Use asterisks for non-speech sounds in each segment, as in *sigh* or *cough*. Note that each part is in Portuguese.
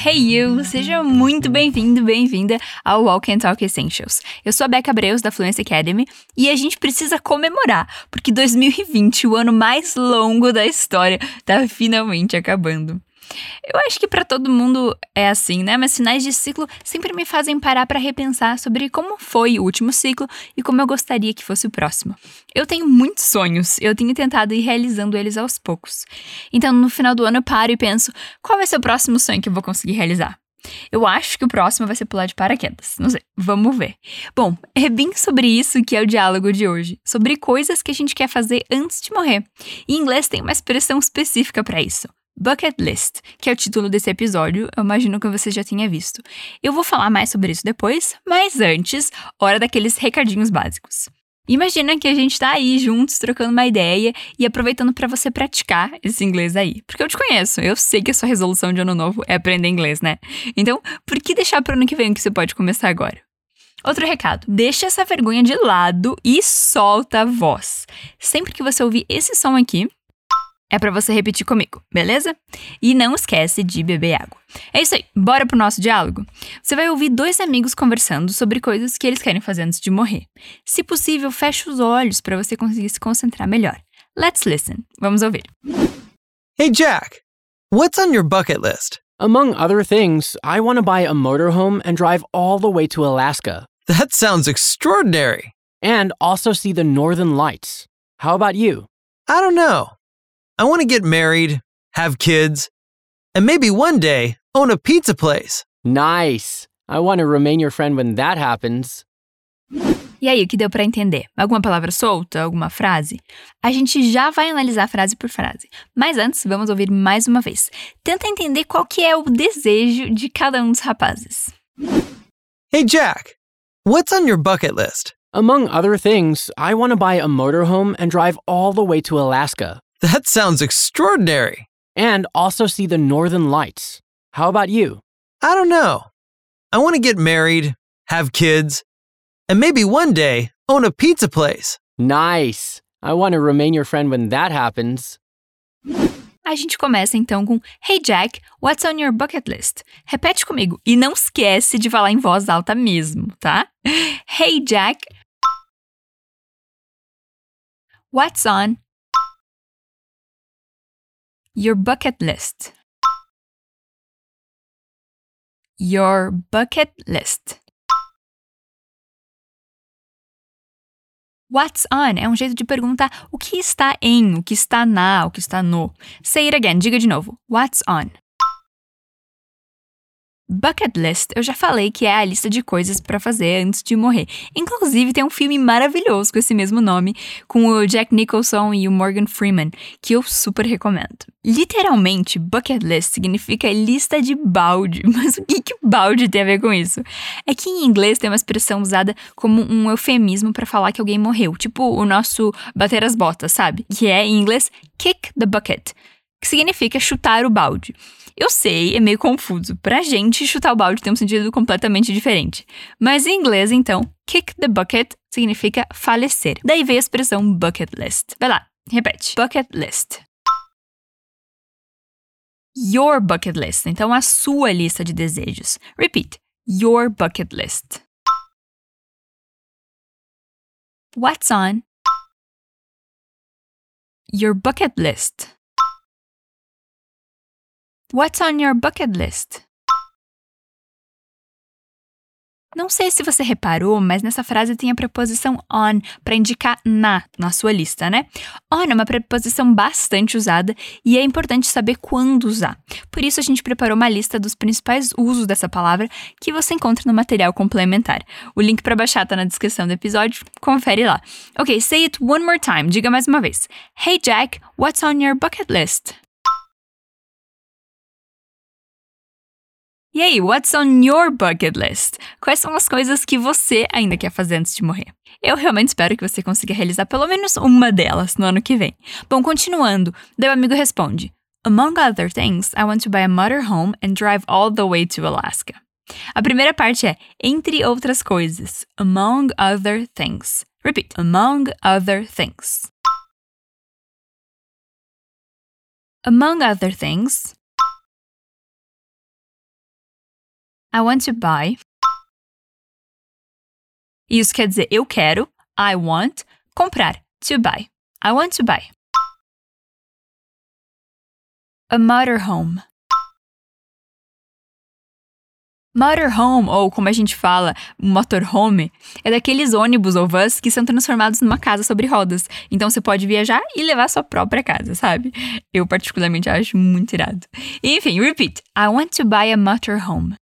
Hey you! Seja muito bem-vindo, bem-vinda ao Walk and Talk Essentials. Eu sou a Becca Breus da Fluency Academy e a gente precisa comemorar, porque 2020, o ano mais longo da história, tá finalmente acabando. Eu acho que para todo mundo é assim, né? Mas finais de ciclo sempre me fazem parar para repensar sobre como foi o último ciclo e como eu gostaria que fosse o próximo. Eu tenho muitos sonhos, eu tenho tentado ir realizando eles aos poucos. Então, no final do ano eu paro e penso, qual vai ser o próximo sonho que eu vou conseguir realizar? Eu acho que o próximo vai ser pular de paraquedas. Não sei, vamos ver. Bom, é bem sobre isso que é o diálogo de hoje, sobre coisas que a gente quer fazer antes de morrer. Em inglês tem uma expressão específica para isso. Bucket List, que é o título desse episódio, eu imagino que você já tenha visto. Eu vou falar mais sobre isso depois, mas antes, hora daqueles recadinhos básicos. Imagina que a gente tá aí juntos, trocando uma ideia e aproveitando para você praticar esse inglês aí. Porque eu te conheço, eu sei que a sua resolução de ano novo é aprender inglês, né? Então, por que deixar pro ano que vem que você pode começar agora? Outro recado: deixa essa vergonha de lado e solta a voz. Sempre que você ouvir esse som aqui, é para você repetir comigo, beleza? E não esquece de beber água. É isso aí, bora pro nosso diálogo? Você vai ouvir dois amigos conversando sobre coisas que eles querem fazer antes de morrer. Se possível, feche os olhos para você conseguir se concentrar melhor. Let's listen. Vamos ouvir. Hey, Jack, what's on your bucket list? Among other things, I want to buy a motorhome and drive all the way to Alaska, That sounds extraordinary. and also see the northern lights. How about you? I don't know. I want to get married, have kids, and maybe one day own a pizza place. Nice. I want to remain your friend when that happens. E aí, o que deu para entender? Alguma palavra solta? Alguma frase? A gente já vai analisar frase por frase. Mas antes, vamos ouvir mais uma vez. Tenta entender qual que é o desejo de cada um dos rapazes. Hey, Jack, what's on your bucket list? Among other things, I want to buy a motorhome and drive all the way to Alaska, That sounds extraordinary. and also see the northern lights. How about you? I don't know. I want to get married, have kids, and maybe one day own a pizza place. Nice. I want to remain your friend when that happens. A gente começa então com Hey Jack, what's on your bucket list? Repete comigo e não esquece de falar em voz alta mesmo, tá? Hey Jack, what's on your bucket list? Your bucket list. What's on é um jeito de perguntar o que está em, o que está na, o que está no. Say it again, diga de novo. What's on? Bucket list, eu já falei que é a lista de coisas para fazer antes de morrer. Inclusive, tem um filme maravilhoso com esse mesmo nome, com o Jack Nicholson e o Morgan Freeman, que eu super recomendo. Literalmente, bucket list significa lista de balde. *laughs* Mas o que, que balde tem a ver com isso? É que em inglês tem uma expressão usada como um eufemismo para falar que alguém morreu, tipo o nosso bater as botas, sabe? Que é em inglês kick the bucket, que significa chutar o balde. Eu sei, é meio confuso. Pra gente, chutar o balde tem um sentido completamente diferente. Mas em inglês, então, kick the bucket significa falecer. Daí veio a expressão bucket list. Vai lá, repete. Bucket list. Your bucket list. Então, a sua lista de desejos. Repeat. Your bucket list. What's on your bucket list? What's on your bucket list? Não sei se você reparou, mas nessa frase tem a preposição on para indicar na na sua lista, né? On é uma preposição bastante usada e é importante saber quando usar. Por isso a gente preparou uma lista dos principais usos dessa palavra que você encontra no material complementar. O link para baixar tá na descrição do episódio, confere lá. Ok, say it one more time. Diga mais uma vez. Hey Jack, what's on your bucket list? E aí, what's on your bucket list? Quais são as coisas que você ainda quer fazer antes de morrer? Eu realmente espero que você consiga realizar pelo menos uma delas no ano que vem. Bom, continuando, o amigo responde: Among other things, I want to buy a motorhome and drive all the way to Alaska. A primeira parte é entre outras coisas. Among other things. Repeat. Among other things. Among other things, I want to buy. Isso quer dizer eu quero, I want, comprar, to buy. I want to buy. A motorhome. Motorhome, ou como a gente fala, motorhome, é daqueles ônibus ou vans que são transformados numa casa sobre rodas. Então você pode viajar e levar sua própria casa, sabe? Eu particularmente acho muito irado. Enfim, repeat. I want to buy a motorhome.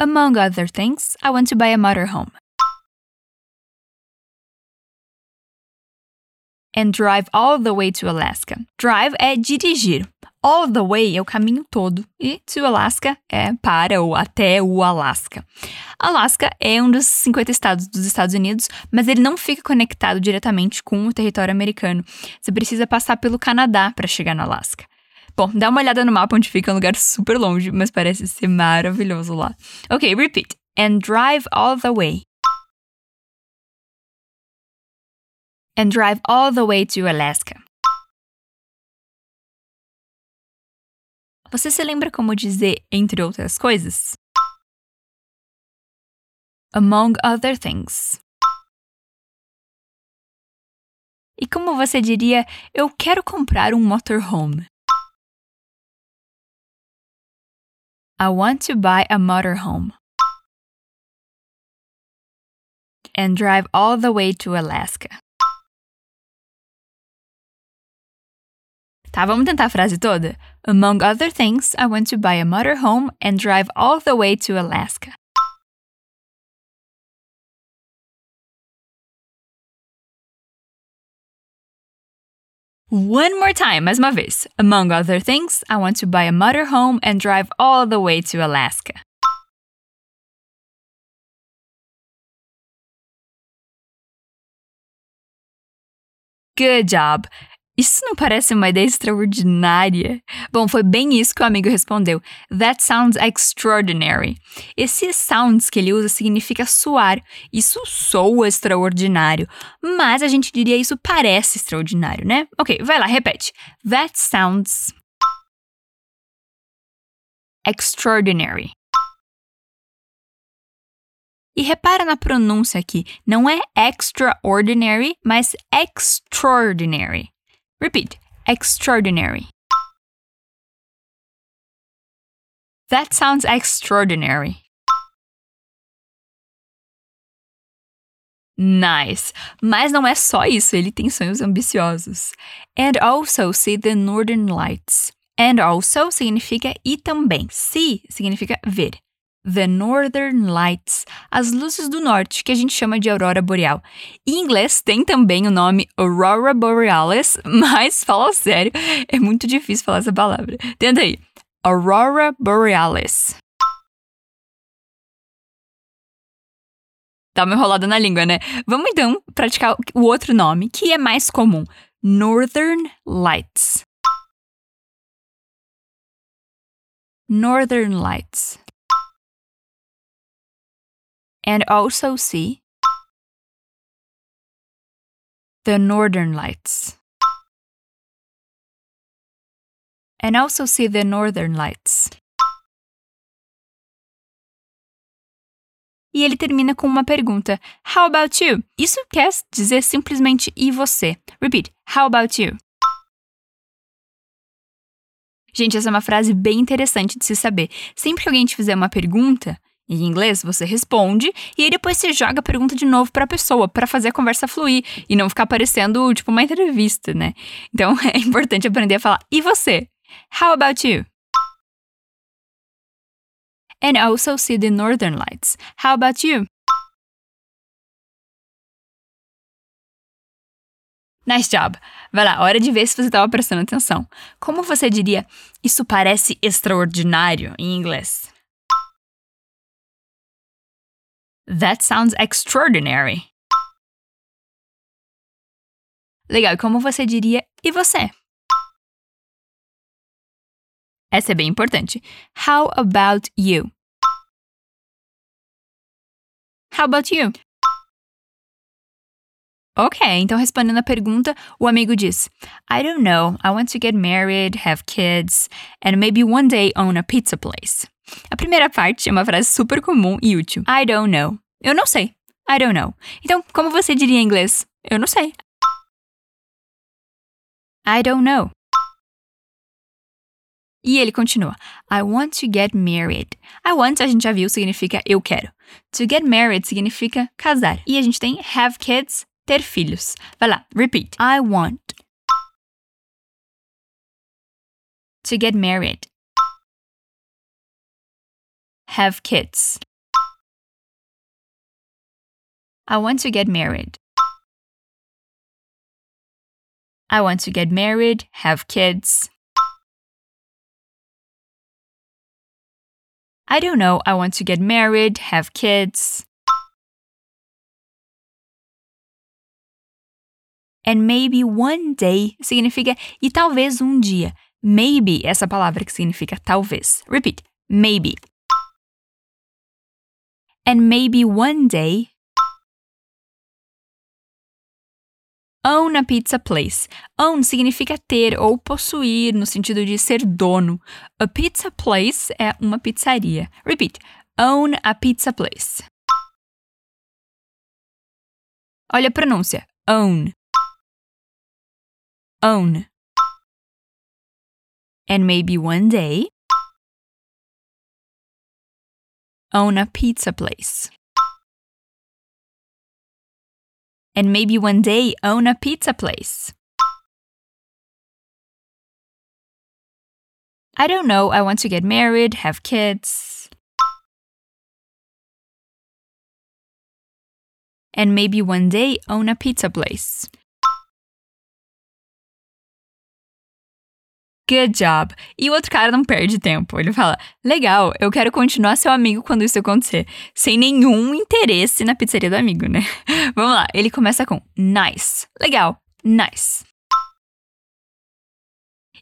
Among other things, I want to buy a motorhome. And drive all the way to Alaska. Drive é dirigir. All the way é o caminho todo. E to Alaska é para ou até o Alaska. Alaska é um dos 50 estados dos Estados Unidos, mas ele não fica conectado diretamente com o território americano. Você precisa passar pelo Canadá para chegar no Alaska. Bom, dá uma olhada no mapa onde fica, é um lugar super longe, mas parece ser maravilhoso lá. Ok, repeat. And drive all the way. And drive all the way to Alaska. Você se lembra como dizer entre outras coisas? Among other things. E como você diria, eu quero comprar um motorhome? I want to buy a motorhome. And drive all the way to Alaska. Tá, vamos tentar a frase toda? Among other things, I want to buy a motorhome and drive all the way to Alaska. One more time, mais uma vez. Among other things, I want to buy a motorhome and drive all the way to Alaska. Good job! Isso não parece uma ideia extraordinária? Bom, foi bem isso que o amigo respondeu. That sounds extraordinary. Esse sounds que ele usa significa soar. Isso soa extraordinário. Mas a gente diria isso parece extraordinário, né? Ok, vai lá, repete. That sounds extraordinary. E repara na pronúncia aqui, não é extraordinary, mas extraordinary. Repeat. Extraordinary. That sounds extraordinary. Nice. Mas não é só isso, ele tem sonhos ambiciosos. And also see the northern lights. And also significa e também. See significa ver the Northern Lights, as luzes do norte, que a gente chama de aurora boreal. Em inglês tem também o nome Aurora Borealis, *laughs* mas fala sério, é muito difícil falar essa palavra. Tenta aí. Aurora Borealis. Tá uma enrolada na língua, né? Vamos então praticar o outro nome, que é mais comum: Northern Lights. Northern Lights and also see the northern lights. And also see the northern lights. E ele termina com uma pergunta: How about you? Isso quer dizer simplesmente e você. Repeat: How about you? Gente, essa é uma frase bem interessante de se saber. Sempre que alguém te fizer uma pergunta, em inglês, você responde e aí depois você joga a pergunta de novo para a pessoa, para fazer a conversa fluir e não ficar parecendo tipo uma entrevista, né? Então *laughs* é importante aprender a falar. E você? How about you? And also see the northern lights. How about you? Nice job! Vai lá, hora de ver se você estava prestando atenção. Como você diria, isso parece extraordinário em inglês? That sounds extraordinary. Legal, como você diria e você? Essa é bem importante. How about you? How about you? Ok, então respondendo a pergunta, o amigo diz: I don't know. I want to get married, have kids, and maybe one day own a pizza place. A primeira parte é uma frase super comum e útil. I don't know. Eu não sei. I don't know. Então, como você diria em inglês? Eu não sei. I don't know. E ele continua: I want to get married. I want, a gente já viu, significa eu quero. To get married significa casar. E a gente tem have kids, ter filhos. Vai lá, repeat. I want to get married. Have kids. I want to get married. I want to get married, have kids. I don't know, I want to get married, have kids. And maybe one day significa e talvez um dia. Maybe, essa palavra que significa talvez. Repeat. Maybe. And maybe one day Own a pizza place. Own significa ter ou possuir, no sentido de ser dono. A pizza place é uma pizzaria. Repeat. Own a pizza place. Olha a pronúncia. Own. Own. And maybe one day, own a pizza place. and maybe one day own a pizza place. I don't know, I want to get married, have kids. And maybe one day own a pizza place. Good job. E o outro cara não perde tempo. Ele fala: Legal, eu quero continuar seu amigo quando isso acontecer. Sem nenhum interesse na pizzaria do amigo, né? *laughs* Vamos lá. Ele começa com nice. Legal, nice.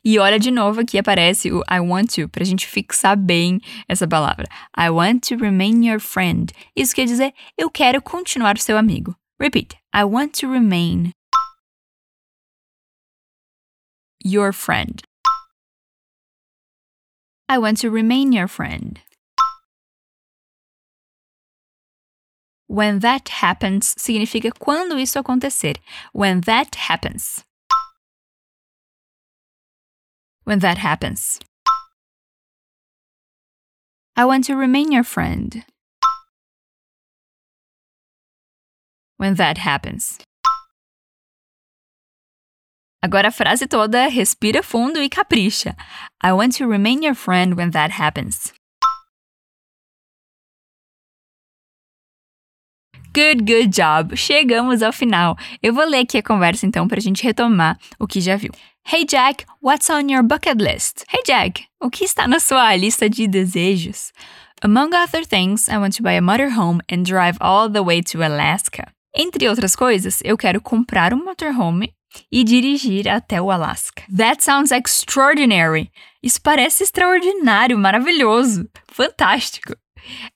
E olha de novo aqui aparece o I want to, pra gente fixar bem essa palavra. I want to remain your friend. Isso quer dizer eu quero continuar seu amigo. Repeat. I want to remain your friend. I want to remain your friend. When that happens significa quando isso acontecer. When that happens. When that happens. I want to remain your friend. When that happens. Agora a frase toda, respira fundo e capricha. I want to remain your friend when that happens. Good, good job! Chegamos ao final. Eu vou ler aqui a conversa então para a gente retomar o que já viu. Hey Jack, what's on your bucket list? Hey Jack, o que está na sua lista de desejos? Among other things, I want to buy a motorhome and drive all the way to Alaska. Entre outras coisas, eu quero comprar um motorhome e dirigir até o Alasca. That sounds extraordinary. Isso parece extraordinário, maravilhoso, fantástico.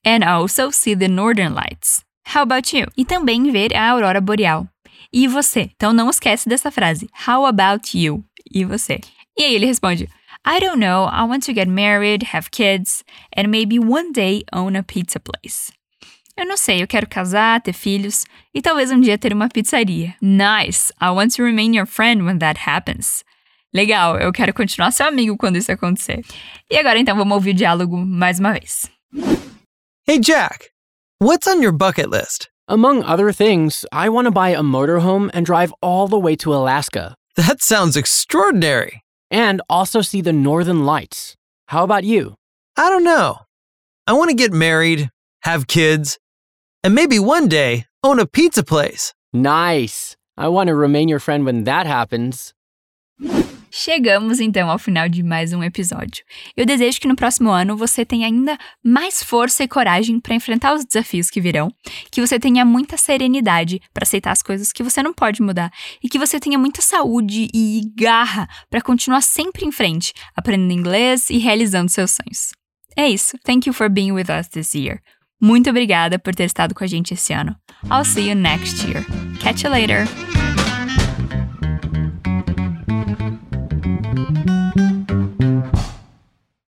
And also see the northern lights. How about you? E também ver a aurora boreal. E você? Então não esquece dessa frase. How about you? E você? E aí ele responde: I don't know. I want to get married, have kids, and maybe one day own a pizza place. Eu não sei, eu quero casar, ter filhos e talvez um dia ter uma pizzaria. Nice! I want to remain your friend when that happens. Legal, eu quero continuar seu amigo quando isso acontecer. E agora então vamos ouvir o diálogo mais uma vez. Hey Jack, what's on your bucket list? Among other things, I want to buy a motorhome and drive all the way to Alaska. That sounds extraordinary. And also see the northern lights. How about you? I don't know. I want to get married, have kids, and maybe one day own a pizza place. Nice. I want to remain your friend when that happens. Chegamos então ao final de mais um episódio. Eu desejo que no próximo ano você tenha ainda mais força e coragem para enfrentar os desafios que virão, que você tenha muita serenidade para aceitar as coisas que você não pode mudar e que você tenha muita saúde e garra para continuar sempre em frente, aprendendo inglês e realizando seus sonhos. É isso. Thank you for being with us this year. Muito obrigada por ter estado com a gente esse ano. I'll see you next year. Catch you later!